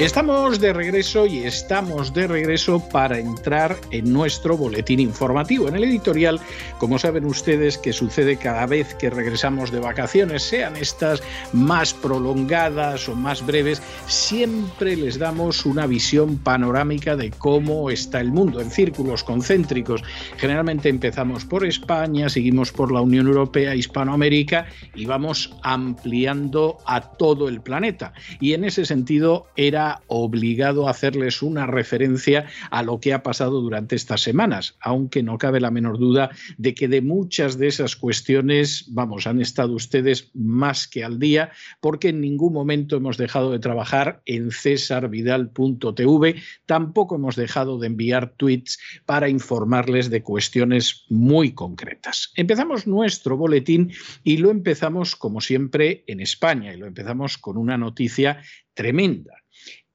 Estamos de regreso y estamos de regreso para entrar en nuestro boletín informativo. En el editorial, como saben ustedes, que sucede cada vez que regresamos de vacaciones, sean estas más prolongadas o más breves, siempre les damos una visión panorámica de cómo está el mundo en círculos concéntricos. Generalmente empezamos por España, seguimos por la Unión Europea, Hispanoamérica y vamos ampliando a todo el planeta. Y en ese sentido era obligado a hacerles una referencia a lo que ha pasado durante estas semanas, aunque no cabe la menor duda de que de muchas de esas cuestiones, vamos, han estado ustedes más que al día, porque en ningún momento hemos dejado de trabajar en cesarvidal.tv, tampoco hemos dejado de enviar tweets para informarles de cuestiones muy concretas. Empezamos nuestro boletín y lo empezamos, como siempre, en España, y lo empezamos con una noticia tremenda.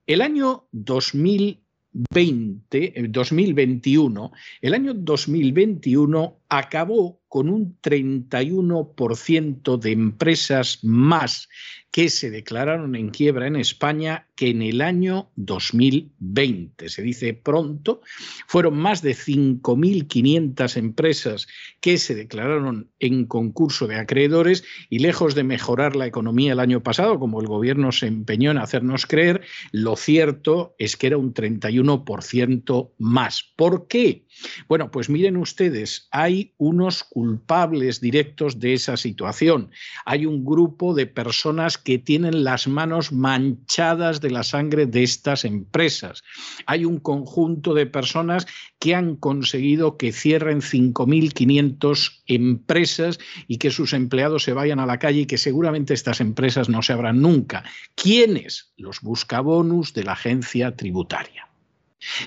El año 2020, 2021, el año 2021 acabó con un 31% de empresas más que se declararon en quiebra en España que en el año 2020. Se dice pronto, fueron más de 5.500 empresas que se declararon en concurso de acreedores y lejos de mejorar la economía el año pasado, como el gobierno se empeñó en hacernos creer, lo cierto es que era un 31% más. ¿Por qué? Bueno, pues miren ustedes, hay unos culpables directos de esa situación. Hay un grupo de personas que tienen las manos manchadas de la sangre de estas empresas. Hay un conjunto de personas que han conseguido que cierren 5.500 empresas y que sus empleados se vayan a la calle y que seguramente estas empresas no se abran nunca. ¿Quiénes? Los buscabonus de la agencia tributaria.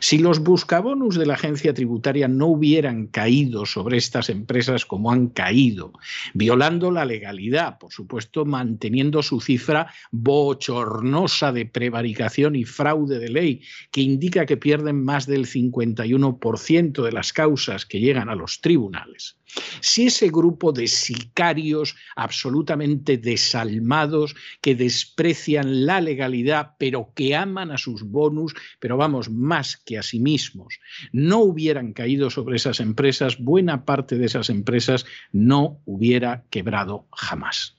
Si los buscabonus de la agencia tributaria no hubieran caído sobre estas empresas como han caído, violando la legalidad, por supuesto manteniendo su cifra bochornosa de prevaricación y fraude de ley, que indica que pierden más del 51% de las causas que llegan a los tribunales, si ese grupo de sicarios absolutamente desalmados que desprecian la legalidad pero que aman a sus bonus, pero vamos, más que a sí mismos, no hubieran caído sobre esas empresas, buena parte de esas empresas no hubiera quebrado jamás.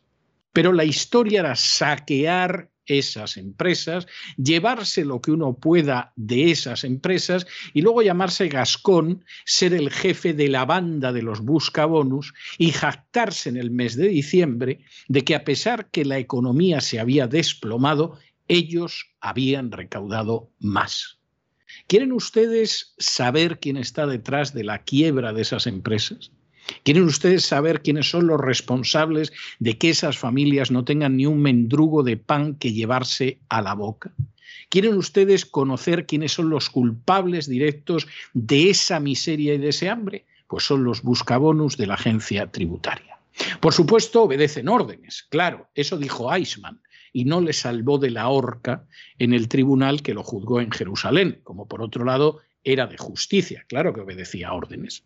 Pero la historia era saquear esas empresas, llevarse lo que uno pueda de esas empresas y luego llamarse Gascón, ser el jefe de la banda de los buscabonus y jactarse en el mes de diciembre de que a pesar que la economía se había desplomado, ellos habían recaudado más. ¿Quieren ustedes saber quién está detrás de la quiebra de esas empresas? ¿Quieren ustedes saber quiénes son los responsables de que esas familias no tengan ni un mendrugo de pan que llevarse a la boca? ¿Quieren ustedes conocer quiénes son los culpables directos de esa miseria y de ese hambre? Pues son los buscabonus de la agencia tributaria. Por supuesto, obedecen órdenes, claro, eso dijo Eichmann, y no le salvó de la horca en el tribunal que lo juzgó en Jerusalén, como por otro lado era de justicia, claro que obedecía órdenes.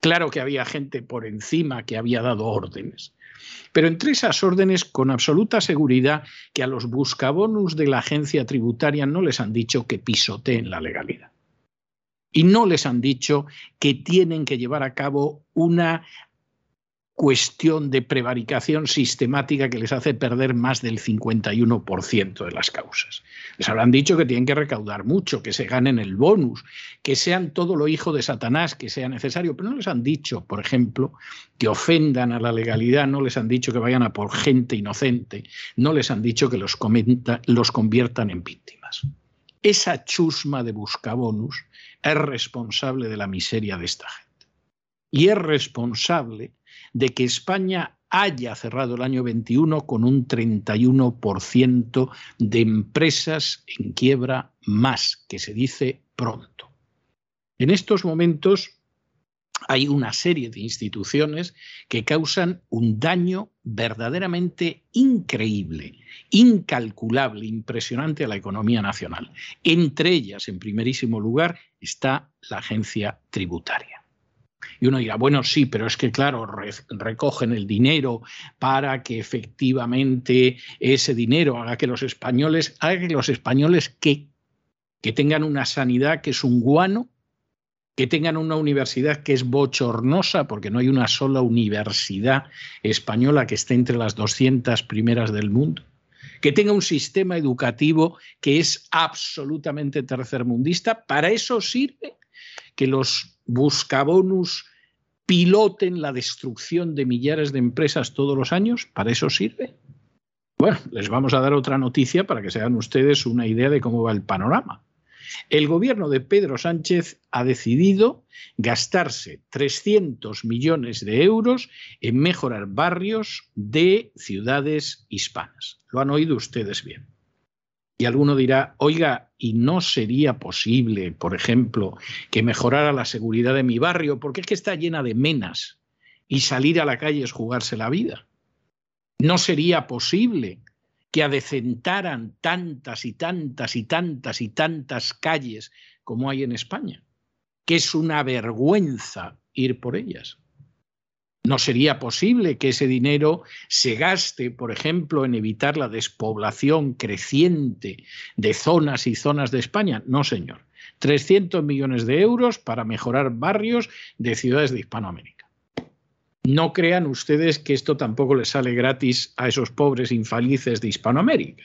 Claro que había gente por encima que había dado órdenes. Pero entre esas órdenes, con absoluta seguridad, que a los buscabonus de la agencia tributaria no les han dicho que pisoteen la legalidad. Y no les han dicho que tienen que llevar a cabo una cuestión de prevaricación sistemática que les hace perder más del 51% de las causas. Les habrán dicho que tienen que recaudar mucho, que se ganen el bonus, que sean todo lo hijo de Satanás que sea necesario, pero no les han dicho, por ejemplo, que ofendan a la legalidad, no les han dicho que vayan a por gente inocente, no les han dicho que los, conviertan en víctimas. Esa chusma de buscabonus es responsable de la miseria de esta gente. Y es responsable de que España haya cerrado el año 21 con un 31% de empresas en quiebra más, que se dice pronto. En estos momentos, hay una serie de instituciones que causan un daño verdaderamente increíble, incalculable, impresionante a la economía nacional. Entre ellas, en primerísimo lugar, está la agencia tributaria. Y uno dirá, bueno, sí, pero es que, claro, recogen el dinero para que efectivamente ese dinero haga que los españoles, haga que los españoles que, que tengan una sanidad que es un guano, que tengan una universidad que es bochornosa, porque no hay una sola universidad española que esté entre las 200 primeras del mundo, que tenga un sistema educativo que es absolutamente tercermundista. Para eso sirve que los buscabonus piloten la destrucción de millares de empresas todos los años. ¿Para eso sirve? Bueno, les vamos a dar otra noticia para que se hagan ustedes una idea de cómo va el panorama. El gobierno de Pedro Sánchez ha decidido gastarse 300 millones de euros en mejorar barrios de ciudades hispanas. Lo han oído ustedes bien. Y alguno dirá, oiga, ¿y no sería posible, por ejemplo, que mejorara la seguridad de mi barrio? Porque es que está llena de menas y salir a la calle es jugarse la vida. ¿No sería posible que adecentaran tantas y tantas y tantas y tantas calles como hay en España, que es una vergüenza ir por ellas. No sería posible que ese dinero se gaste, por ejemplo, en evitar la despoblación creciente de zonas y zonas de España. No, señor. 300 millones de euros para mejorar barrios de ciudades de Hispanoamérica. No crean ustedes que esto tampoco les sale gratis a esos pobres infelices de Hispanoamérica.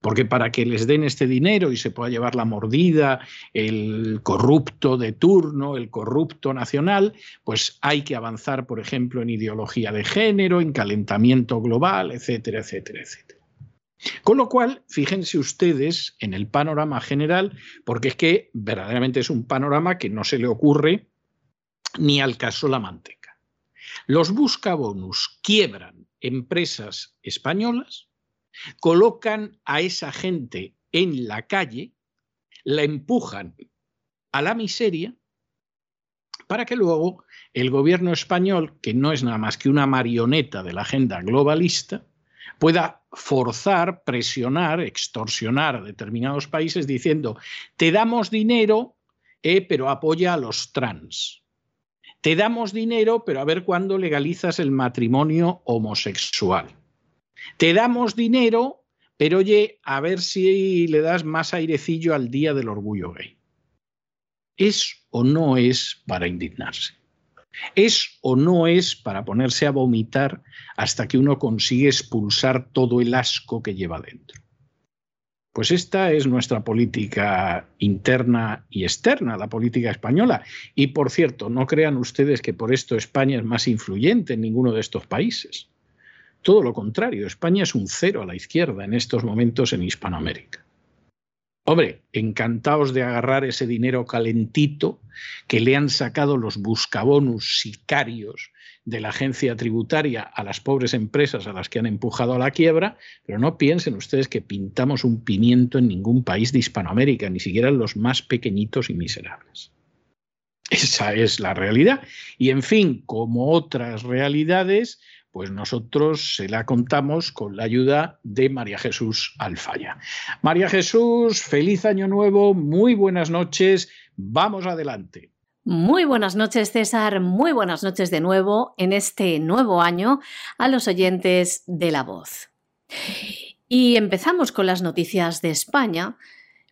Porque para que les den este dinero y se pueda llevar la mordida, el corrupto de turno, el corrupto nacional, pues hay que avanzar, por ejemplo, en ideología de género, en calentamiento global, etcétera, etcétera, etcétera. Con lo cual, fíjense ustedes en el panorama general, porque es que verdaderamente es un panorama que no se le ocurre ni al caso la manteca. Los buscabonus quiebran empresas españolas, colocan a esa gente en la calle, la empujan a la miseria para que luego el gobierno español, que no es nada más que una marioneta de la agenda globalista, pueda forzar, presionar, extorsionar a determinados países diciendo, te damos dinero, eh, pero apoya a los trans. Te damos dinero, pero a ver cuándo legalizas el matrimonio homosexual. Te damos dinero, pero oye, a ver si le das más airecillo al Día del Orgullo Gay. ¿Es o no es para indignarse? ¿Es o no es para ponerse a vomitar hasta que uno consigue expulsar todo el asco que lleva dentro? Pues esta es nuestra política interna y externa, la política española. Y por cierto, no crean ustedes que por esto España es más influyente en ninguno de estos países. Todo lo contrario, España es un cero a la izquierda en estos momentos en Hispanoamérica. Hombre, encantados de agarrar ese dinero calentito que le han sacado los buscabonus sicarios de la agencia tributaria a las pobres empresas a las que han empujado a la quiebra, pero no piensen ustedes que pintamos un pimiento en ningún país de Hispanoamérica, ni siquiera en los más pequeñitos y miserables. Esa es la realidad. Y en fin, como otras realidades, pues nosotros se la contamos con la ayuda de María Jesús Alfaya. María Jesús, feliz año nuevo, muy buenas noches, vamos adelante. Muy buenas noches, César. Muy buenas noches de nuevo en este nuevo año a los oyentes de La Voz. Y empezamos con las noticias de España,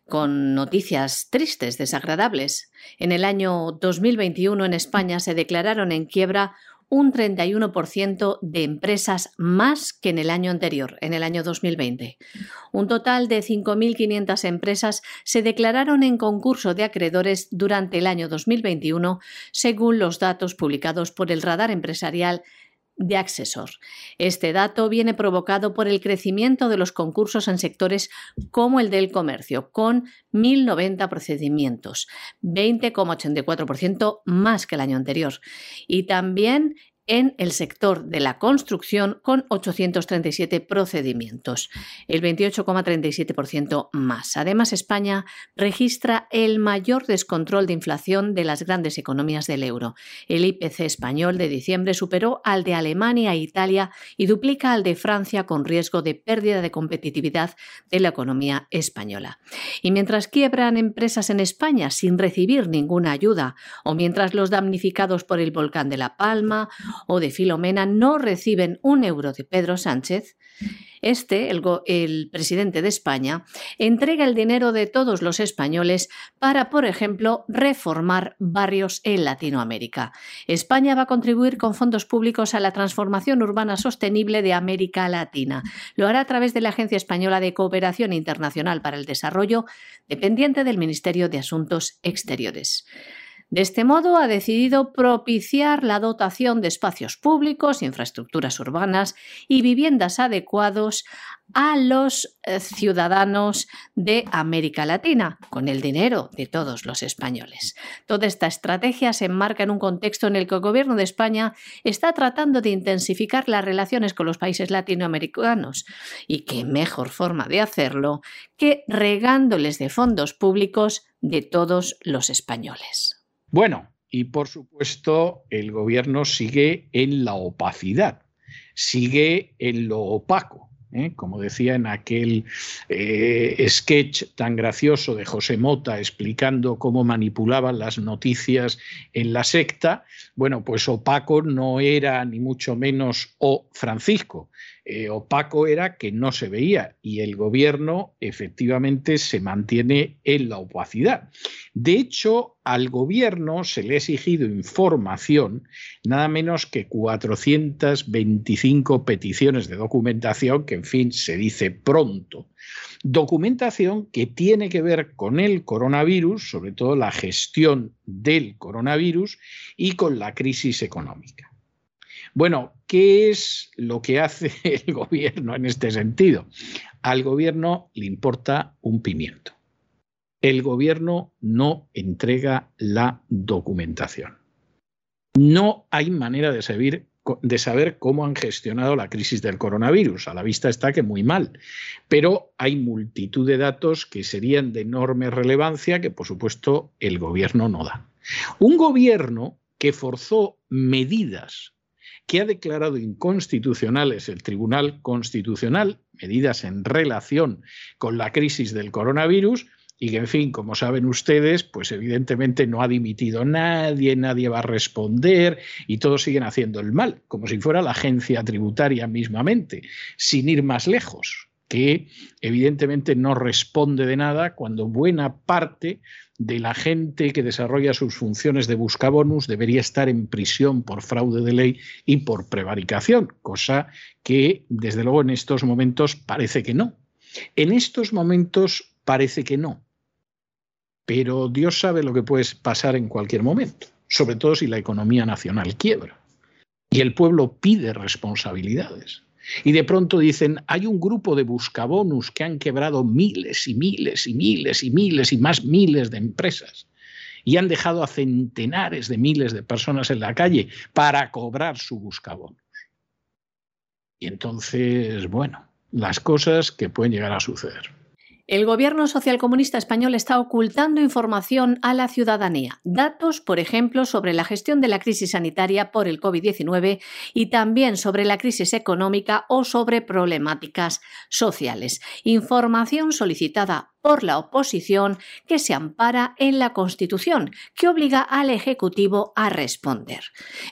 con noticias tristes, desagradables. En el año 2021 en España se declararon en quiebra un 31% de empresas más que en el año anterior, en el año 2020. Un total de 5.500 empresas se declararon en concurso de acreedores durante el año 2021, según los datos publicados por el Radar Empresarial de Accesor. Este dato viene provocado por el crecimiento de los concursos en sectores como el del comercio, con 1.090 procedimientos, 20,84% más que el año anterior. Y también en el sector de la construcción con 837 procedimientos, el 28,37% más. Además, España registra el mayor descontrol de inflación de las grandes economías del euro. El IPC español de diciembre superó al de Alemania e Italia y duplica al de Francia con riesgo de pérdida de competitividad de la economía española. Y mientras quiebran empresas en España sin recibir ninguna ayuda, o mientras los damnificados por el volcán de La Palma o de Filomena no reciben un euro de Pedro Sánchez, este, el, presidente de España, entrega el dinero de todos los españoles para, por ejemplo, reformar barrios en Latinoamérica. España va a contribuir con fondos públicos a la transformación urbana sostenible de América Latina. Lo hará a través de la Agencia Española de Cooperación Internacional para el Desarrollo, dependiente del Ministerio de Asuntos Exteriores. De este modo, ha decidido propiciar la dotación de espacios públicos, infraestructuras urbanas y viviendas adecuados a los eh, ciudadanos de América Latina, con el dinero de todos los españoles. Toda esta estrategia se enmarca en un contexto en el que el Gobierno de España está tratando de intensificar las relaciones con los países latinoamericanos. Y qué mejor forma de hacerlo que regándoles de fondos públicos de todos los españoles. Bueno, y por supuesto el gobierno sigue en la opacidad, sigue en lo opaco. ¿eh? Como decía en aquel eh, sketch tan gracioso de José Mota explicando cómo manipulaban las noticias en la secta, bueno, pues opaco no era ni mucho menos O Francisco, eh, opaco era que no se veía y el gobierno efectivamente se mantiene en la opacidad. De hecho, al gobierno se le ha exigido información, nada menos que 425 peticiones de documentación, que en fin se dice pronto. Documentación que tiene que ver con el coronavirus, sobre todo la gestión del coronavirus y con la crisis económica. Bueno, ¿qué es lo que hace el gobierno en este sentido? Al gobierno le importa un pimiento. El gobierno no entrega la documentación. No hay manera de saber, de saber cómo han gestionado la crisis del coronavirus. A la vista está que muy mal. Pero hay multitud de datos que serían de enorme relevancia que, por supuesto, el gobierno no da. Un gobierno que forzó medidas que ha declarado inconstitucionales el Tribunal Constitucional, medidas en relación con la crisis del coronavirus, y que, en fin, como saben ustedes, pues evidentemente no ha dimitido nadie, nadie va a responder y todos siguen haciendo el mal, como si fuera la agencia tributaria mismamente, sin ir más lejos, que evidentemente no responde de nada cuando buena parte de la gente que desarrolla sus funciones de buscabonus debería estar en prisión por fraude de ley y por prevaricación, cosa que desde luego en estos momentos parece que no. En estos momentos parece que no. Pero Dios sabe lo que puede pasar en cualquier momento, sobre todo si la economía nacional quiebra. Y el pueblo pide responsabilidades. Y de pronto dicen, hay un grupo de buscabonus que han quebrado miles y miles y miles y miles y más miles de empresas y han dejado a centenares de miles de personas en la calle para cobrar su buscabonus. Y entonces, bueno, las cosas que pueden llegar a suceder. El gobierno socialcomunista español está ocultando información a la ciudadanía. Datos, por ejemplo, sobre la gestión de la crisis sanitaria por el COVID-19 y también sobre la crisis económica o sobre problemáticas sociales. Información solicitada por la oposición que se ampara en la Constitución, que obliga al Ejecutivo a responder.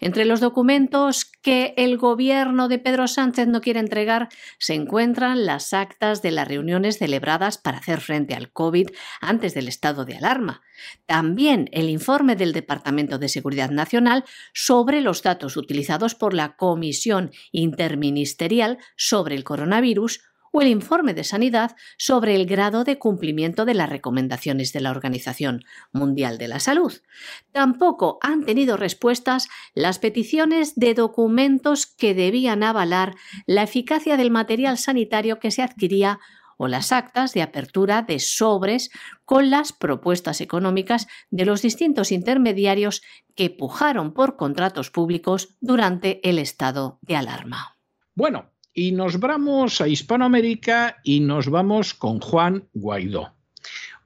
Entre los documentos que el gobierno de Pedro Sánchez no quiere entregar se encuentran las actas de las reuniones celebradas para hacer frente al COVID antes del estado de alarma. También el informe del Departamento de Seguridad Nacional sobre los datos utilizados por la Comisión Interministerial sobre el coronavirus el informe de sanidad sobre el grado de cumplimiento de las recomendaciones de la Organización Mundial de la Salud. Tampoco han tenido respuestas las peticiones de documentos que debían avalar la eficacia del material sanitario que se adquiría o las actas de apertura de sobres con las propuestas económicas de los distintos intermediarios que pujaron por contratos públicos durante el estado de alarma. Bueno, y nos vamos a Hispanoamérica y nos vamos con Juan Guaidó.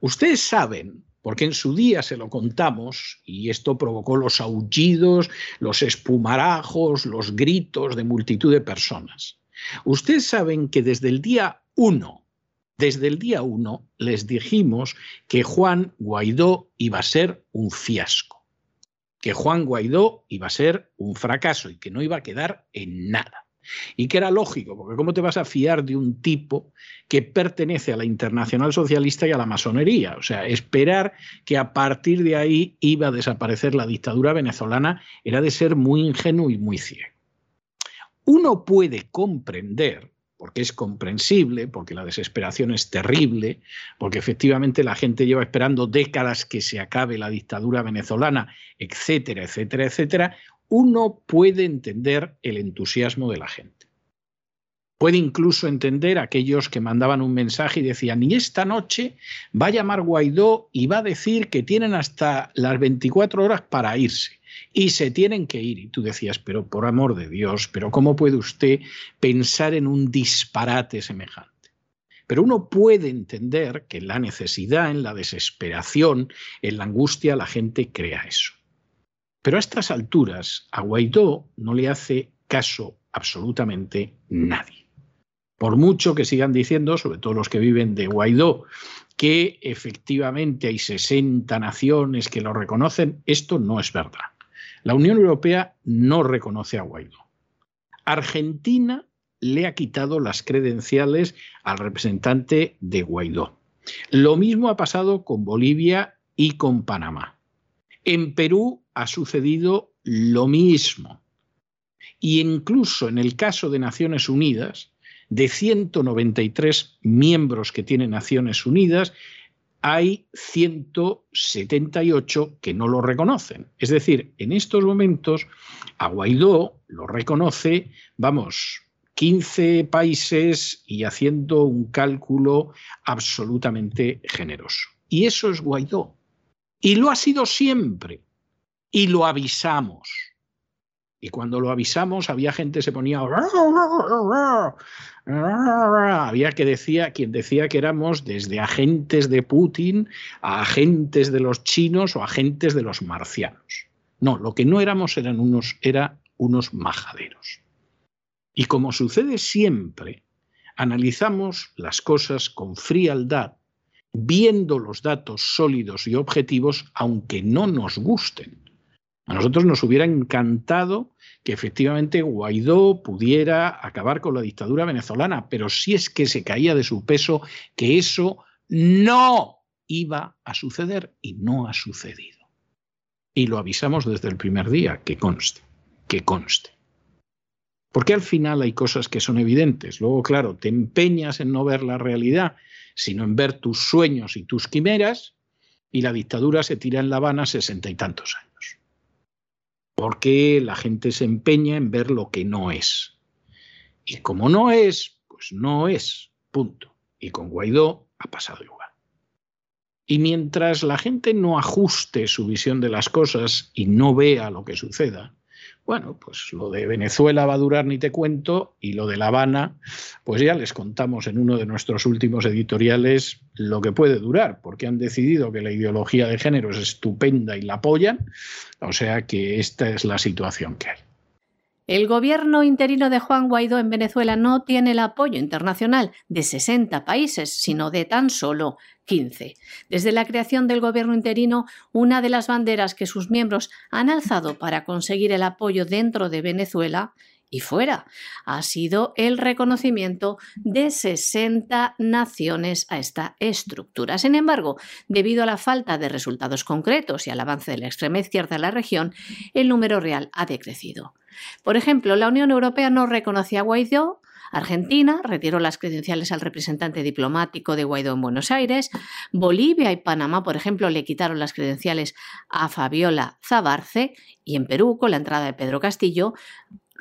Ustedes saben porque en su día se lo contamos y esto provocó los aullidos, los espumarajos, los gritos de multitud de personas. Ustedes saben que desde el día 1, desde el día 1 les dijimos que Juan Guaidó iba a ser un fiasco, que Juan Guaidó iba a ser un fracaso y que no iba a quedar en nada. Y que era lógico, porque ¿cómo te vas a fiar de un tipo que pertenece a la Internacional Socialista y a la masonería? O sea, esperar que a partir de ahí iba a desaparecer la dictadura venezolana era de ser muy ingenuo y muy ciego. Uno puede comprender, porque es comprensible, porque la desesperación es terrible, porque efectivamente la gente lleva esperando décadas que se acabe la dictadura venezolana, etcétera, etcétera, etcétera, uno puede entender el entusiasmo de la gente. Puede incluso entender aquellos que mandaban un mensaje y decían, y esta noche va a llamar Guaidó y va a decir que tienen hasta las 24 horas para irse y se tienen que ir. Y tú decías, pero por amor de Dios, pero ¿cómo puede usted pensar en un disparate semejante? Pero uno puede entender que en la necesidad, en la desesperación, en la angustia, la gente crea eso. Pero a estas alturas a Guaidó no le hace caso absolutamente nadie. Por mucho que sigan diciendo, sobre todo los que viven de Guaidó, que efectivamente hay 60 naciones que lo reconocen, esto no es verdad. La Unión Europea no reconoce a Guaidó. Argentina le ha quitado las credenciales al representante de Guaidó. Lo mismo ha pasado con Bolivia y con Panamá. En Perú ha sucedido lo mismo. Y incluso en el caso de Naciones Unidas, de 193 miembros que tiene Naciones Unidas, hay 178 que no lo reconocen. Es decir, en estos momentos a Guaidó lo reconoce, vamos, 15 países y haciendo un cálculo absolutamente generoso. Y eso es Guaidó. Y lo ha sido siempre. Y lo avisamos. Y cuando lo avisamos, había gente que se ponía. Había que decía, quien decía que éramos desde agentes de Putin a agentes de los chinos o agentes de los marcianos. No, lo que no éramos eran unos, era unos majaderos. Y como sucede siempre, analizamos las cosas con frialdad viendo los datos sólidos y objetivos, aunque no nos gusten. A nosotros nos hubiera encantado que efectivamente Guaidó pudiera acabar con la dictadura venezolana, pero si es que se caía de su peso, que eso no iba a suceder y no ha sucedido. Y lo avisamos desde el primer día, que conste, que conste. Porque al final hay cosas que son evidentes. Luego, claro, te empeñas en no ver la realidad sino en ver tus sueños y tus quimeras, y la dictadura se tira en La Habana sesenta y tantos años. Porque la gente se empeña en ver lo que no es. Y como no es, pues no es, punto. Y con Guaidó ha pasado igual. Y mientras la gente no ajuste su visión de las cosas y no vea lo que suceda, bueno, pues lo de Venezuela va a durar ni te cuento y lo de La Habana, pues ya les contamos en uno de nuestros últimos editoriales lo que puede durar, porque han decidido que la ideología de género es estupenda y la apoyan, o sea que esta es la situación que hay. El gobierno interino de Juan Guaidó en Venezuela no tiene el apoyo internacional de 60 países, sino de tan solo 15. Desde la creación del gobierno interino, una de las banderas que sus miembros han alzado para conseguir el apoyo dentro de Venezuela y fuera ha sido el reconocimiento de 60 naciones a esta estructura. Sin embargo, debido a la falta de resultados concretos y al avance de la extrema izquierda en la región, el número real ha decrecido. Por ejemplo, la Unión Europea no reconoce a Guaidó, Argentina retiró las credenciales al representante diplomático de Guaidó en Buenos Aires, Bolivia y Panamá, por ejemplo, le quitaron las credenciales a Fabiola Zabarce y en Perú, con la entrada de Pedro Castillo,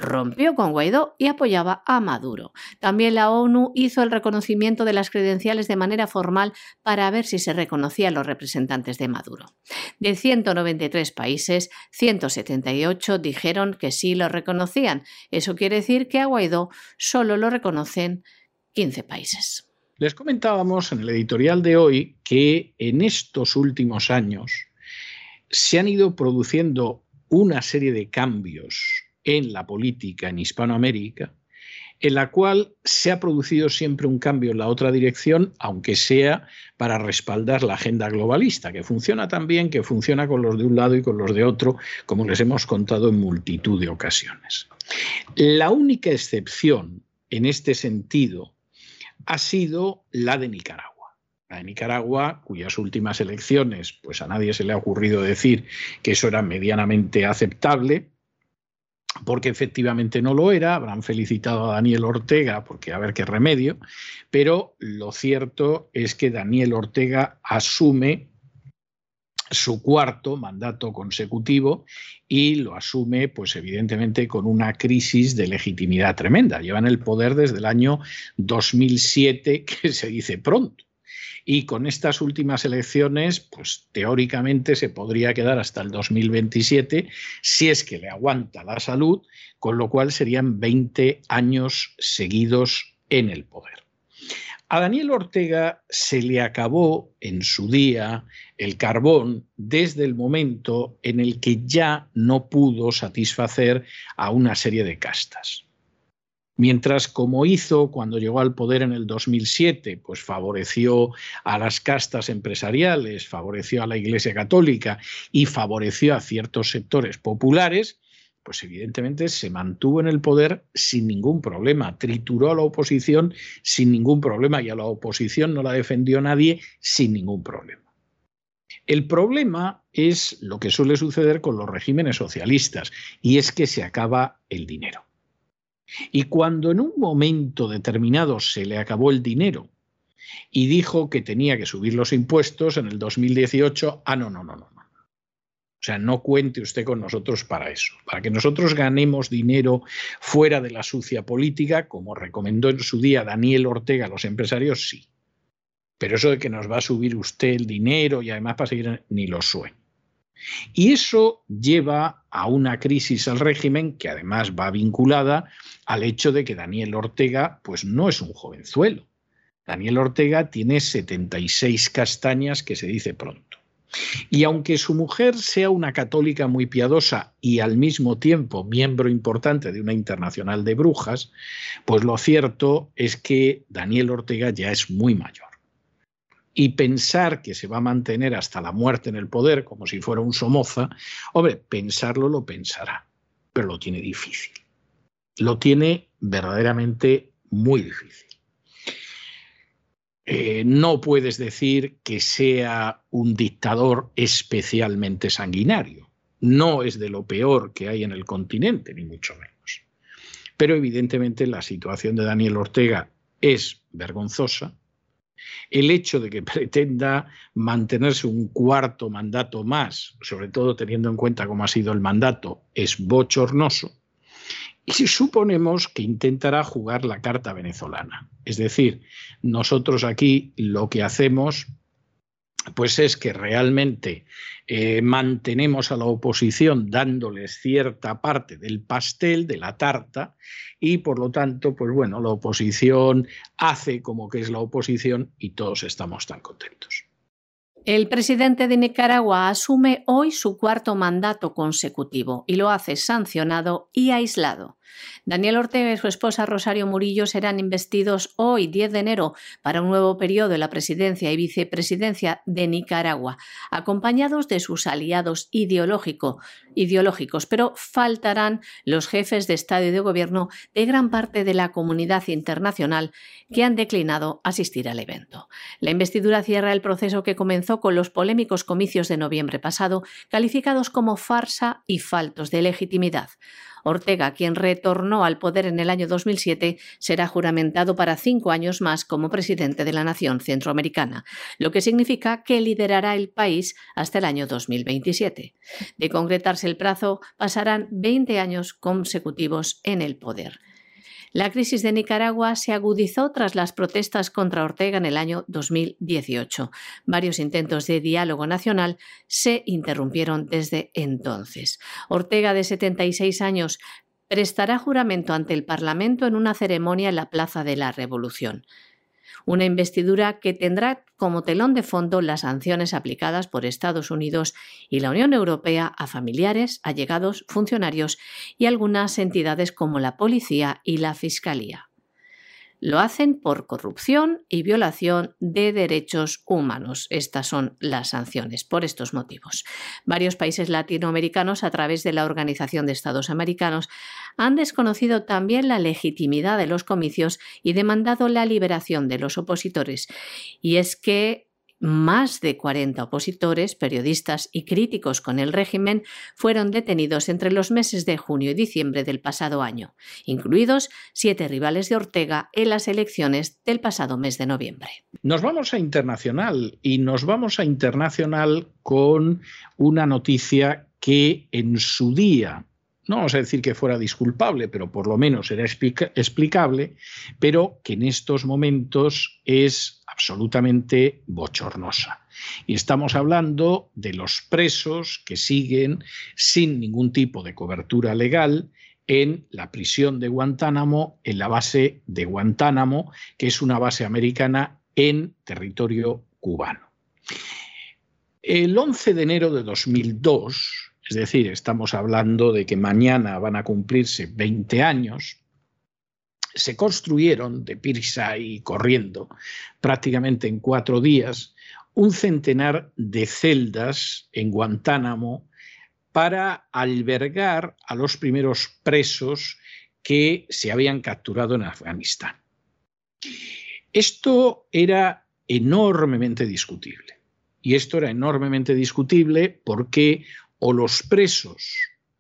rompió con Guaidó y apoyaba a Maduro. También la ONU hizo el reconocimiento de las credenciales de manera formal para ver si se reconocían los representantes de Maduro. De 193 países, 178 dijeron que sí lo reconocían. Eso quiere decir que a Guaidó solo lo reconocen 15 países. Les comentábamos en el editorial de hoy que en estos últimos años se han ido produciendo una serie de cambios en la política en Hispanoamérica, en la cual se ha producido siempre un cambio en la otra dirección, aunque sea para respaldar la agenda globalista, que funciona también, que funciona con los de un lado y con los de otro, como les hemos contado en multitud de ocasiones. La única excepción en este sentido ha sido la de Nicaragua. De Nicaragua, cuyas últimas elecciones, pues a nadie se le ha ocurrido decir que eso era medianamente aceptable, porque efectivamente no lo era, habrán felicitado a Daniel Ortega porque a ver qué remedio, pero lo cierto es que Daniel Ortega asume su cuarto mandato consecutivo y lo asume, pues evidentemente, con una crisis de legitimidad tremenda. Llevan el poder desde el año 2007, que se dice pronto. Y con estas últimas elecciones, pues teóricamente se podría quedar hasta el 2027 si es que le aguanta la salud, con lo cual serían 20 años seguidos en el poder. A Daniel Ortega se le acabó en su día el carbón desde el momento en el que ya no pudo satisfacer a una serie de castas. Mientras como hizo cuando llegó al poder en el 2007, pues favoreció a las castas empresariales, favoreció a la Iglesia Católica y favoreció a ciertos sectores populares, pues evidentemente se mantuvo en el poder sin ningún problema, trituró a la oposición sin ningún problema y a la oposición no la defendió nadie sin ningún problema. El problema es lo que suele suceder con los regímenes socialistas y es que se acaba el dinero. Y cuando en un momento determinado se le acabó el dinero y dijo que tenía que subir los impuestos en el 2018, ah, no, no, no, no, o sea, no cuente usted con nosotros para eso. Para que nosotros ganemos dinero fuera de la sucia política, como recomendó en su día Daniel Ortega a los empresarios, sí. Pero eso de que nos va a subir usted el dinero y además para seguir, ni lo sueño. Y eso lleva a una crisis al régimen que además va vinculada al hecho de que Daniel Ortega pues no es un jovenzuelo. Daniel Ortega tiene 76 castañas, que se dice pronto. Y aunque su mujer sea una católica muy piadosa y al mismo tiempo miembro importante de una internacional de brujas, pues lo cierto es que Daniel Ortega ya es muy mayor. Y pensar que se va a mantener hasta la muerte en el poder como si fuera un Somoza, hombre, pensarlo lo pensará, pero lo tiene difícil. Lo tiene verdaderamente muy difícil. Eh, no puedes decir que sea un dictador especialmente sanguinario. No es de lo peor que hay en el continente, ni mucho menos. Pero evidentemente la situación de Daniel Ortega es vergonzosa. El hecho de que pretenda mantenerse un cuarto mandato más, sobre todo teniendo en cuenta cómo ha sido el mandato, es bochornoso. Y si suponemos que intentará jugar la carta venezolana, es decir, nosotros aquí lo que hacemos pues es que realmente eh, mantenemos a la oposición dándoles cierta parte del pastel, de la tarta, y por lo tanto, pues bueno, la oposición hace como que es la oposición y todos estamos tan contentos. El presidente de Nicaragua asume hoy su cuarto mandato consecutivo y lo hace sancionado y aislado. Daniel Ortega y su esposa Rosario Murillo serán investidos hoy, 10 de enero, para un nuevo periodo en la presidencia y vicepresidencia de Nicaragua, acompañados de sus aliados ideológico, ideológicos, pero faltarán los jefes de Estado y de Gobierno de gran parte de la comunidad internacional que han declinado asistir al evento. La investidura cierra el proceso que comenzó con los polémicos comicios de noviembre pasado, calificados como farsa y faltos de legitimidad. Ortega, quien retornó al poder en el año 2007, será juramentado para cinco años más como presidente de la nación centroamericana, lo que significa que liderará el país hasta el año 2027. De concretarse el plazo, pasarán 20 años consecutivos en el poder. La crisis de Nicaragua se agudizó tras las protestas contra Ortega en el año 2018. Varios intentos de diálogo nacional se interrumpieron desde entonces. Ortega, de 76 años, prestará juramento ante el Parlamento en una ceremonia en la Plaza de la Revolución una investidura que tendrá como telón de fondo las sanciones aplicadas por Estados Unidos y la Unión Europea a familiares, allegados, funcionarios y algunas entidades como la Policía y la Fiscalía. Lo hacen por corrupción y violación de derechos humanos. Estas son las sanciones por estos motivos. Varios países latinoamericanos, a través de la Organización de Estados Americanos, han desconocido también la legitimidad de los comicios y demandado la liberación de los opositores. Y es que más de 40 opositores, periodistas y críticos con el régimen fueron detenidos entre los meses de junio y diciembre del pasado año, incluidos siete rivales de Ortega en las elecciones del pasado mes de noviembre. Nos vamos a internacional y nos vamos a internacional con una noticia que en su día no vamos a decir que fuera disculpable, pero por lo menos era explicable, pero que en estos momentos es absolutamente bochornosa. Y estamos hablando de los presos que siguen sin ningún tipo de cobertura legal en la prisión de Guantánamo, en la base de Guantánamo, que es una base americana en territorio cubano. El 11 de enero de 2002, es decir, estamos hablando de que mañana van a cumplirse 20 años, se construyeron de prisa y corriendo prácticamente en cuatro días un centenar de celdas en Guantánamo para albergar a los primeros presos que se habían capturado en Afganistán. Esto era enormemente discutible. Y esto era enormemente discutible porque o los presos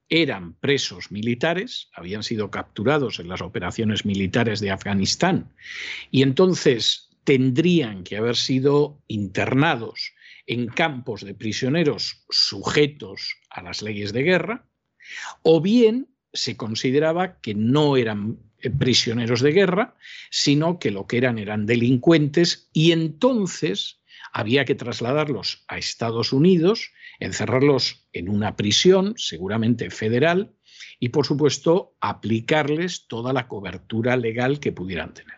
eran presos militares, habían sido capturados en las operaciones militares de Afganistán, y entonces tendrían que haber sido internados en campos de prisioneros sujetos a las leyes de guerra, o bien se consideraba que no eran eh, prisioneros de guerra, sino que lo que eran eran delincuentes y entonces había que trasladarlos a Estados Unidos encerrarlos en una prisión, seguramente federal, y por supuesto aplicarles toda la cobertura legal que pudieran tener.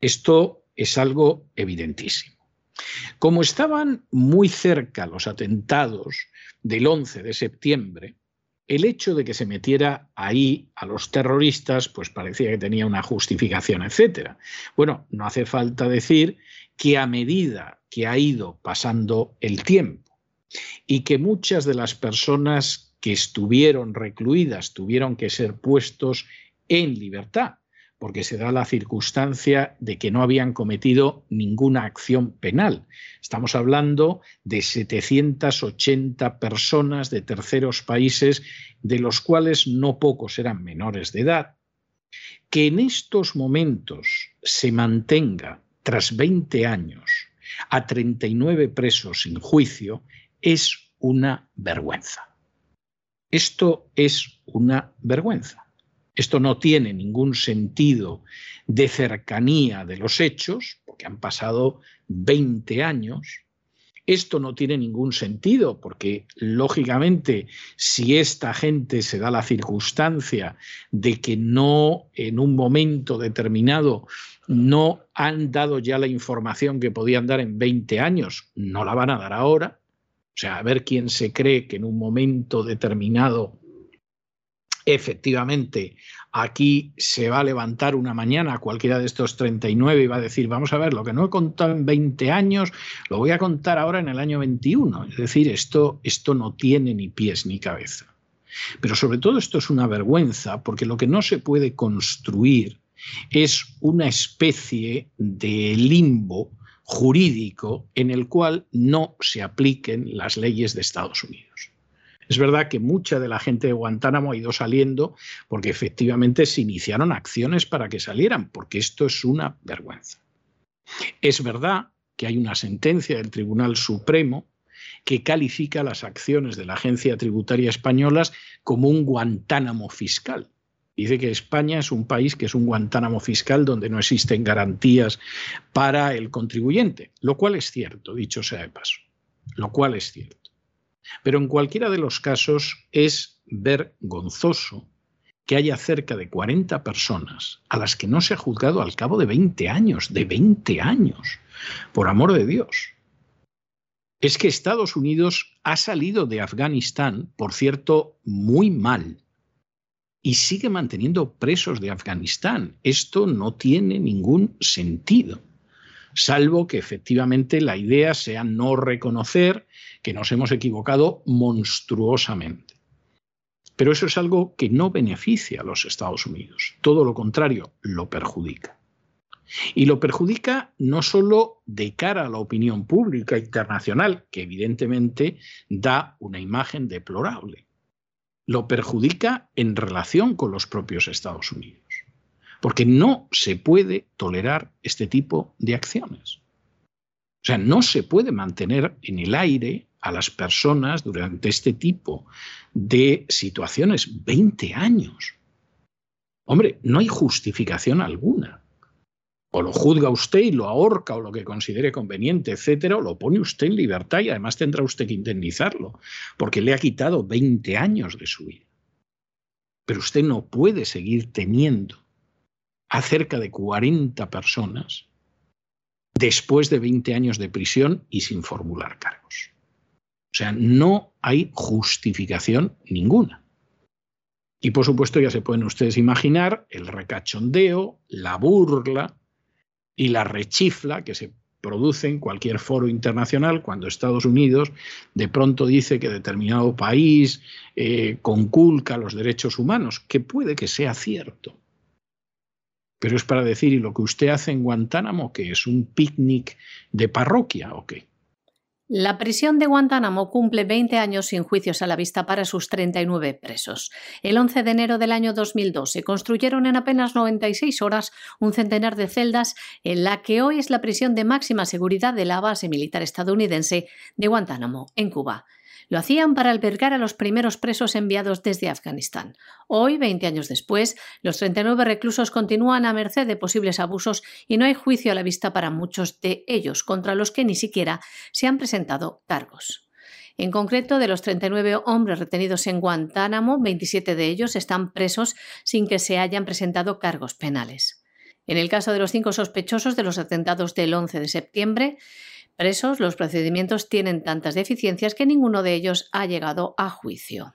Esto es algo evidentísimo. Como estaban muy cerca los atentados del 11 de septiembre, el hecho de que se metiera ahí a los terroristas, pues parecía que tenía una justificación, etc. Bueno, no hace falta decir que a medida que ha ido pasando el tiempo, y que muchas de las personas que estuvieron recluidas tuvieron que ser puestos en libertad, porque se da la circunstancia de que no habían cometido ninguna acción penal. Estamos hablando de 780 personas de terceros países, de los cuales no pocos eran menores de edad. Que en estos momentos se mantenga, tras 20 años, a 39 presos sin juicio, es una vergüenza. Esto es una vergüenza. Esto no tiene ningún sentido de cercanía de los hechos, porque han pasado 20 años. Esto no tiene ningún sentido, porque lógicamente si esta gente se da la circunstancia de que no en un momento determinado no han dado ya la información que podían dar en 20 años, no la van a dar ahora, o sea, a ver quién se cree que en un momento determinado efectivamente aquí se va a levantar una mañana cualquiera de estos 39 y va a decir, vamos a ver, lo que no he contado en 20 años, lo voy a contar ahora en el año 21. Es decir, esto, esto no tiene ni pies ni cabeza. Pero sobre todo esto es una vergüenza porque lo que no se puede construir es una especie de limbo jurídico en el cual no se apliquen las leyes de Estados Unidos. Es verdad que mucha de la gente de Guantánamo ha ido saliendo porque efectivamente se iniciaron acciones para que salieran, porque esto es una vergüenza. Es verdad que hay una sentencia del Tribunal Supremo que califica las acciones de la Agencia Tributaria Española como un Guantánamo fiscal. Dice que España es un país que es un Guantánamo fiscal donde no existen garantías para el contribuyente, lo cual es cierto, dicho sea de paso, lo cual es cierto. Pero en cualquiera de los casos es vergonzoso que haya cerca de 40 personas a las que no se ha juzgado al cabo de 20 años, de 20 años, por amor de Dios. Es que Estados Unidos ha salido de Afganistán, por cierto, muy mal, y sigue manteniendo presos de Afganistán. Esto no tiene ningún sentido salvo que efectivamente la idea sea no reconocer que nos hemos equivocado monstruosamente. Pero eso es algo que no beneficia a los Estados Unidos, todo lo contrario, lo perjudica. Y lo perjudica no solo de cara a la opinión pública internacional, que evidentemente da una imagen deplorable, lo perjudica en relación con los propios Estados Unidos porque no se puede tolerar este tipo de acciones. O sea, no se puede mantener en el aire a las personas durante este tipo de situaciones 20 años. Hombre, no hay justificación alguna. O lo juzga usted y lo ahorca o lo que considere conveniente, etcétera, o lo pone usted en libertad y además tendrá usted que indemnizarlo, porque le ha quitado 20 años de su vida. Pero usted no puede seguir teniendo a cerca de 40 personas después de 20 años de prisión y sin formular cargos. O sea, no hay justificación ninguna. Y por supuesto ya se pueden ustedes imaginar el recachondeo, la burla y la rechifla que se produce en cualquier foro internacional cuando Estados Unidos de pronto dice que determinado país eh, conculca los derechos humanos, que puede que sea cierto, pero es para decir, ¿y lo que usted hace en Guantánamo, que es un picnic de parroquia o qué? La prisión de Guantánamo cumple 20 años sin juicios a la vista para sus 39 presos. El 11 de enero del año 2002 se construyeron en apenas 96 horas un centenar de celdas en la que hoy es la prisión de máxima seguridad de la base militar estadounidense de Guantánamo, en Cuba. Lo hacían para albergar a los primeros presos enviados desde Afganistán. Hoy, 20 años después, los 39 reclusos continúan a merced de posibles abusos y no hay juicio a la vista para muchos de ellos, contra los que ni siquiera se han presentado cargos. En concreto, de los 39 hombres retenidos en Guantánamo, 27 de ellos están presos sin que se hayan presentado cargos penales. En el caso de los cinco sospechosos de los atentados del 11 de septiembre, presos, los procedimientos tienen tantas deficiencias que ninguno de ellos ha llegado a juicio.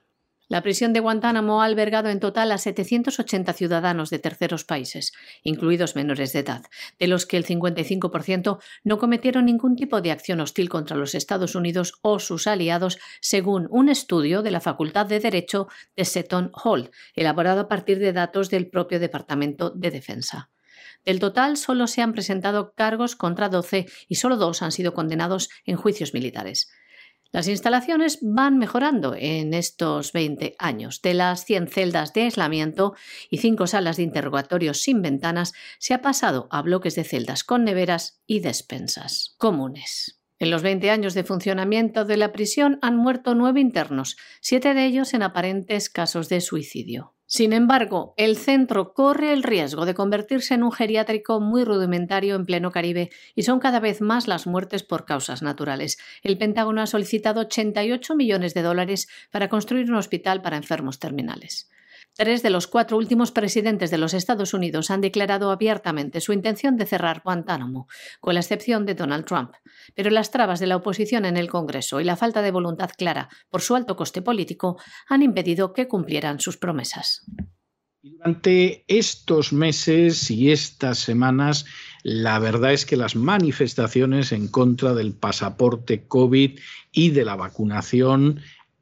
La prisión de Guantánamo ha albergado en total a 780 ciudadanos de terceros países, incluidos menores de edad, de los que el 55% no cometieron ningún tipo de acción hostil contra los Estados Unidos o sus aliados, según un estudio de la Facultad de Derecho de Seton Hall, elaborado a partir de datos del propio Departamento de Defensa. Del total, solo se han presentado cargos contra 12 y solo dos han sido condenados en juicios militares. Las instalaciones van mejorando en estos 20 años. De las 100 celdas de aislamiento y 5 salas de interrogatorios sin ventanas, se ha pasado a bloques de celdas con neveras y despensas comunes. En los 20 años de funcionamiento de la prisión han muerto nueve internos, siete de ellos en aparentes casos de suicidio. Sin embargo, el centro corre el riesgo de convertirse en un geriátrico muy rudimentario en pleno Caribe y son cada vez más las muertes por causas naturales. El Pentágono ha solicitado 88 millones de dólares para construir un hospital para enfermos terminales. Tres de los cuatro últimos presidentes de los Estados Unidos han declarado abiertamente su intención de cerrar Guantánamo, con la excepción de Donald Trump. Pero las trabas de la oposición en el Congreso y la falta de voluntad clara por su alto coste político han impedido que cumplieran sus promesas. Durante estos meses y estas semanas, la verdad es que las manifestaciones en contra del pasaporte COVID y de la vacunación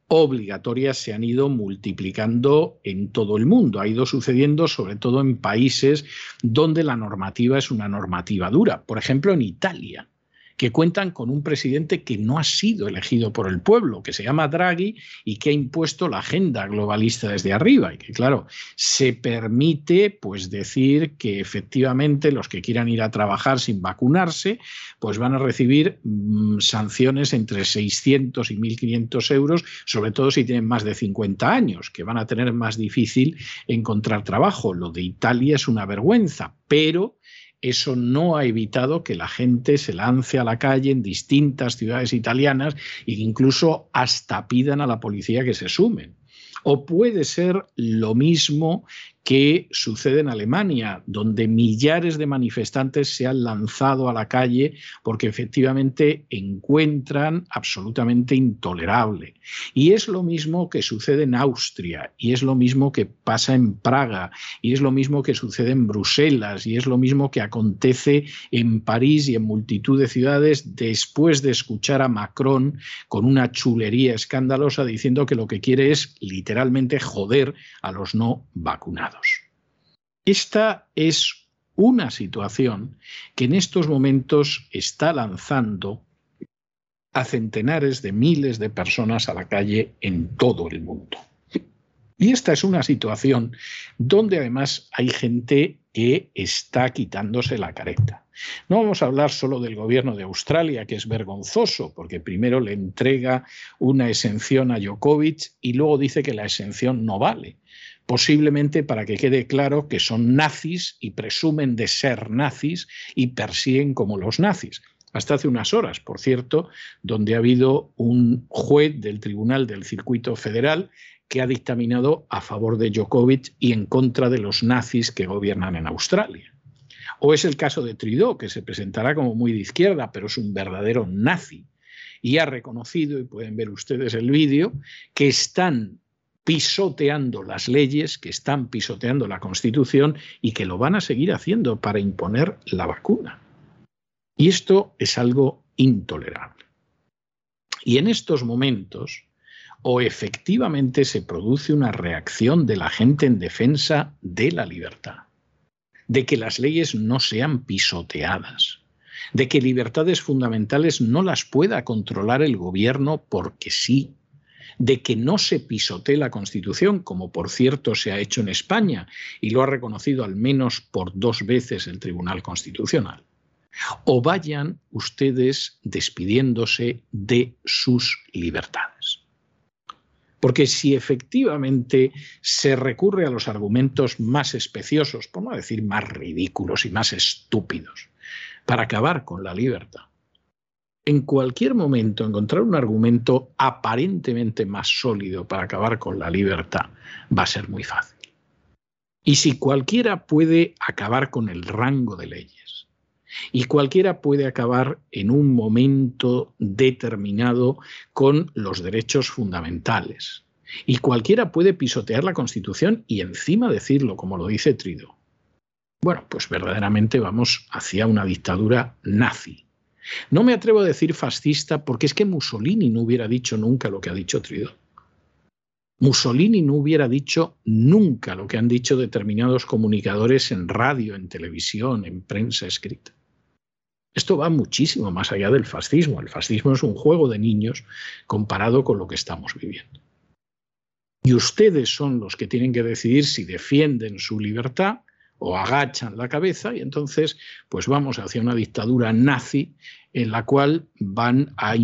obligatorias se han ido multiplicando en todo el mundo. Ha ido sucediendo sobre todo en países donde la normativa es una normativa dura. Por ejemplo, en Italia, que cuentan con un presidente que no ha sido elegido por el pueblo, que se llama Draghi y que ha impuesto la agenda globalista desde arriba y que claro, se permite pues decir que efectivamente los que quieran ir a trabajar sin vacunarse pues van a recibir mm, sanciones entre 600 y 1500 euros, sobre todo si tienen más de 50 años, que van a tener más difícil encontrar trabajo. Lo de Italia es una vergüenza, pero eso no ha evitado que la gente se lance a la calle en distintas ciudades italianas e incluso hasta pidan a la policía que se sumen. O puede ser lo mismo que sucede en Alemania, donde millares de manifestantes se han lanzado a la calle porque efectivamente encuentran absolutamente intolerable. Y es lo mismo que sucede en Austria, y es lo mismo que pasa en Praga, y es lo mismo que sucede en Bruselas, y es lo mismo que acontece en París y en multitud de ciudades después de escuchar a Macron con una chulería escandalosa diciendo que lo que quiere es literalmente joder a los no vacunados. Esta es una situación que en estos momentos está lanzando a centenares de miles de personas a la calle en todo el mundo. Y esta es una situación donde además hay gente que está quitándose la careta. No vamos a hablar solo del gobierno de Australia, que es vergonzoso, porque primero le entrega una exención a Djokovic y luego dice que la exención no vale posiblemente para que quede claro que son nazis y presumen de ser nazis y persiguen como los nazis. Hasta hace unas horas, por cierto, donde ha habido un juez del Tribunal del Circuito Federal que ha dictaminado a favor de Djokovic y en contra de los nazis que gobiernan en Australia. O es el caso de Trudeau, que se presentará como muy de izquierda, pero es un verdadero nazi. Y ha reconocido, y pueden ver ustedes el vídeo, que están pisoteando las leyes, que están pisoteando la Constitución y que lo van a seguir haciendo para imponer la vacuna. Y esto es algo intolerable. Y en estos momentos, o efectivamente se produce una reacción de la gente en defensa de la libertad, de que las leyes no sean pisoteadas, de que libertades fundamentales no las pueda controlar el gobierno porque sí, de que no se pisotee la Constitución, como por cierto se ha hecho en España y lo ha reconocido al menos por dos veces el Tribunal Constitucional. O vayan ustedes despidiéndose de sus libertades. Porque si efectivamente se recurre a los argumentos más especiosos, por no decir más ridículos y más estúpidos, para acabar con la libertad, en cualquier momento encontrar un argumento aparentemente más sólido para acabar con la libertad va a ser muy fácil. Y si cualquiera puede acabar con el rango de leyes, y cualquiera puede acabar en un momento determinado con los derechos fundamentales, y cualquiera puede pisotear la Constitución y encima decirlo, como lo dice Trido. Bueno, pues verdaderamente vamos hacia una dictadura nazi, no me atrevo a decir fascista porque es que Mussolini no hubiera dicho nunca lo que ha dicho Trudeau. Mussolini no hubiera dicho nunca lo que han dicho determinados comunicadores en radio, en televisión, en prensa escrita. Esto va muchísimo más allá del fascismo. El fascismo es un juego de niños comparado con lo que estamos viviendo. Y ustedes son los que tienen que decidir si defienden su libertad o agachan la cabeza y entonces pues vamos hacia una dictadura nazi en la cual van a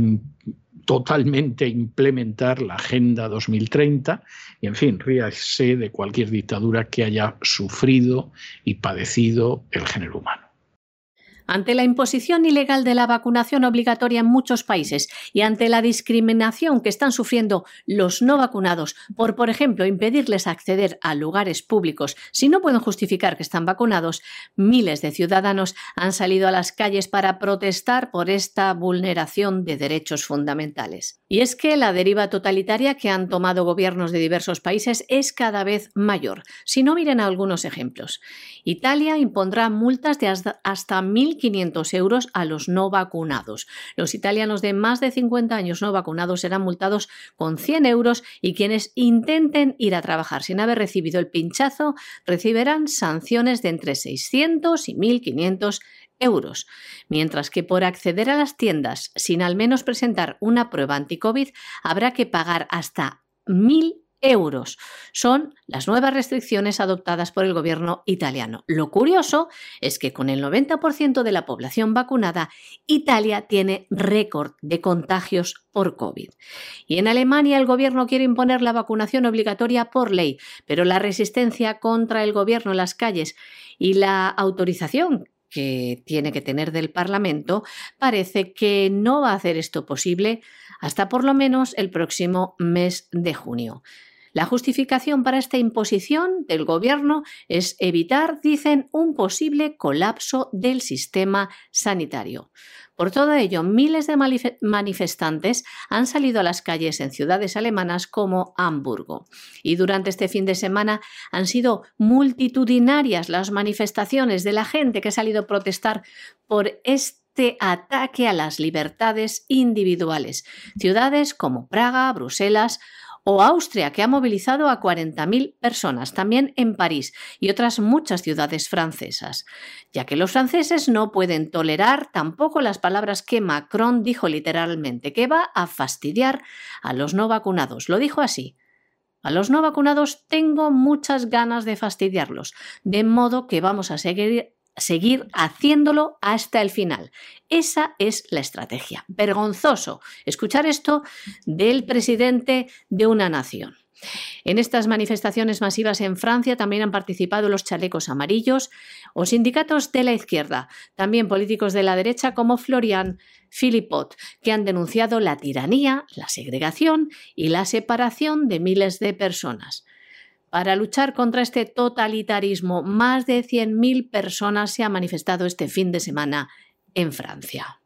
totalmente implementar la Agenda 2030 y en fin, ríase de cualquier dictadura que haya sufrido y padecido el género humano. Ante la imposición ilegal de la vacunación obligatoria en muchos países y ante la discriminación que están sufriendo los no vacunados por, por ejemplo, impedirles acceder a lugares públicos si no pueden justificar que están vacunados, miles de ciudadanos han salido a las calles para protestar por esta vulneración de derechos fundamentales. Y es que la deriva totalitaria que han tomado gobiernos de diversos países es cada vez mayor. Si no miren algunos ejemplos. Italia impondrá multas de hasta mil 1.500 euros a los no vacunados. Los italianos de más de 50 años no vacunados serán multados con 100 euros y quienes intenten ir a trabajar sin haber recibido el pinchazo recibirán sanciones de entre 600 y 1.500 euros, mientras que por acceder a las tiendas sin al menos presentar una prueba anti-COVID habrá que pagar hasta 1.000 euros. Son las nuevas restricciones adoptadas por el gobierno italiano. Lo curioso es que con el 90% de la población vacunada, Italia tiene récord de contagios por COVID. Y en Alemania el gobierno quiere imponer la vacunación obligatoria por ley, pero la resistencia contra el gobierno en las calles y la autorización que tiene que tener del Parlamento parece que no va a hacer esto posible hasta por lo menos el próximo mes de junio. La justificación para esta imposición del gobierno es evitar, dicen, un posible colapso del sistema sanitario. Por todo ello, miles de manifestantes han salido a las calles en ciudades alemanas como Hamburgo. Y durante este fin de semana han sido multitudinarias las manifestaciones de la gente que ha salido a protestar por este ataque a las libertades individuales. Ciudades como Praga, Bruselas o Austria, que ha movilizado a 40.000 personas, también en París y otras muchas ciudades francesas, ya que los franceses no pueden tolerar tampoco las palabras que Macron dijo literalmente, que va a fastidiar a los no vacunados. Lo dijo así. A los no vacunados tengo muchas ganas de fastidiarlos, de modo que vamos a seguir seguir haciéndolo hasta el final. Esa es la estrategia. Vergonzoso escuchar esto del presidente de una nación. En estas manifestaciones masivas en Francia también han participado los chalecos amarillos o sindicatos de la izquierda, también políticos de la derecha como Florian Philippot, que han denunciado la tiranía, la segregación y la separación de miles de personas. Para luchar contra este totalitarismo, más de 100.000 personas se han manifestado este fin de semana en Francia.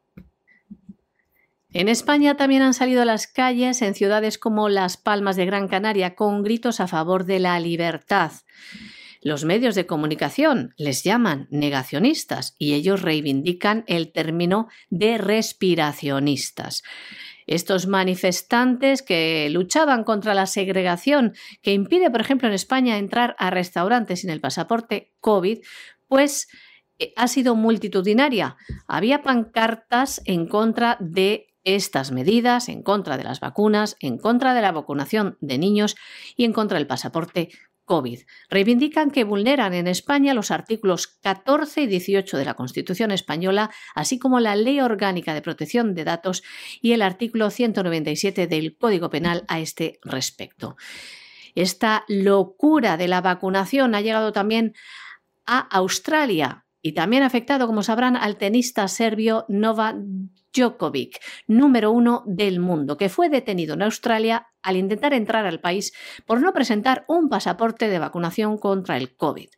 En España también han salido a las calles en ciudades como Las Palmas de Gran Canaria con gritos a favor de la libertad. Los medios de comunicación les llaman negacionistas y ellos reivindican el término de respiracionistas. Estos manifestantes que luchaban contra la segregación que impide, por ejemplo, en España entrar a restaurantes sin el pasaporte COVID, pues eh, ha sido multitudinaria. Había pancartas en contra de estas medidas, en contra de las vacunas, en contra de la vacunación de niños y en contra del pasaporte COVID. Reivindican que vulneran en España los artículos 14 y 18 de la Constitución española, así como la Ley Orgánica de Protección de Datos y el artículo 197 del Código Penal a este respecto. Esta locura de la vacunación ha llegado también a Australia y también ha afectado, como sabrán, al tenista serbio Nova Djokovic, número uno del mundo, que fue detenido en Australia al intentar entrar al país por no presentar un pasaporte de vacunación contra el COVID.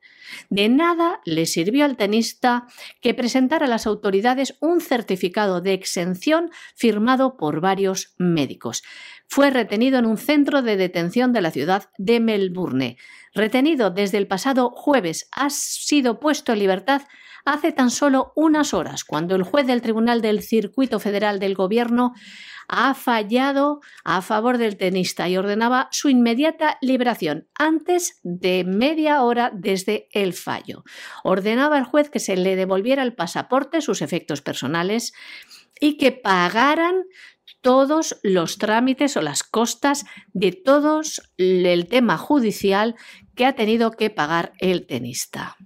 De nada le sirvió al tenista que presentara a las autoridades un certificado de exención firmado por varios médicos. Fue retenido en un centro de detención de la ciudad de Melbourne. Retenido desde el pasado jueves, ha sido puesto en libertad hace tan solo unas horas, cuando el juez del Tribunal del Circuito Federal del Gobierno ha fallado a favor del tenista y ordenaba su inmediata liberación antes de media hora desde el fallo. Ordenaba al juez que se le devolviera el pasaporte, sus efectos personales y que pagaran todos los trámites o las costas de todos el tema judicial que ha tenido que pagar el tenista.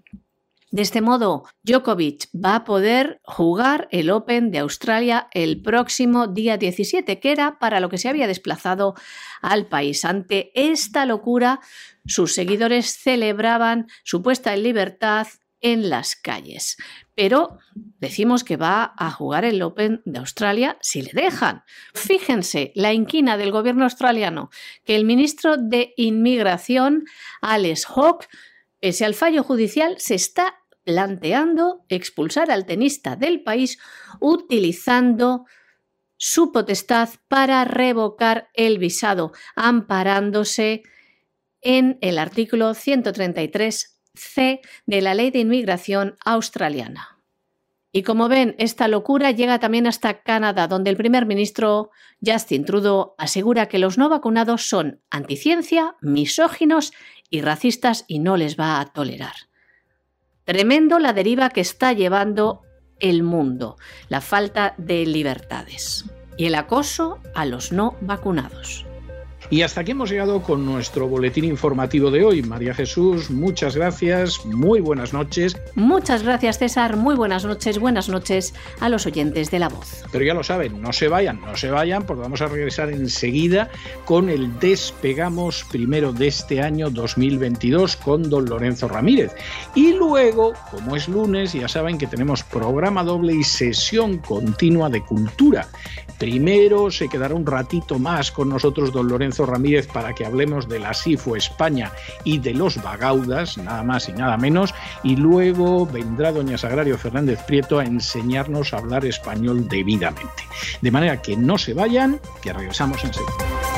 De este modo, Djokovic va a poder jugar el Open de Australia el próximo día 17, que era para lo que se había desplazado al país. Ante esta locura, sus seguidores celebraban su puesta en libertad en las calles. Pero decimos que va a jugar el Open de Australia si le dejan. Fíjense la inquina del gobierno australiano, que el ministro de Inmigración, Alex Hawke, pese al fallo judicial, se está planteando expulsar al tenista del país utilizando su potestad para revocar el visado, amparándose en el artículo 133c de la Ley de Inmigración australiana. Y como ven, esta locura llega también hasta Canadá, donde el primer ministro Justin Trudeau asegura que los no vacunados son anticiencia, misóginos y racistas y no les va a tolerar. Tremendo la deriva que está llevando el mundo, la falta de libertades y el acoso a los no vacunados. Y hasta aquí hemos llegado con nuestro boletín informativo de hoy. María Jesús, muchas gracias, muy buenas noches. Muchas gracias César, muy buenas noches, buenas noches a los oyentes de La Voz. Pero ya lo saben, no se vayan, no se vayan, porque vamos a regresar enseguida con el Despegamos primero de este año 2022 con don Lorenzo Ramírez. Y luego, como es lunes, ya saben que tenemos programa doble y sesión continua de cultura. Primero se quedará un ratito más con nosotros don Lorenzo Ramírez para que hablemos de la SIFO España y de los Bagaudas, nada más y nada menos, y luego vendrá doña Sagrario Fernández Prieto a enseñarnos a hablar español debidamente. De manera que no se vayan, que regresamos enseguida.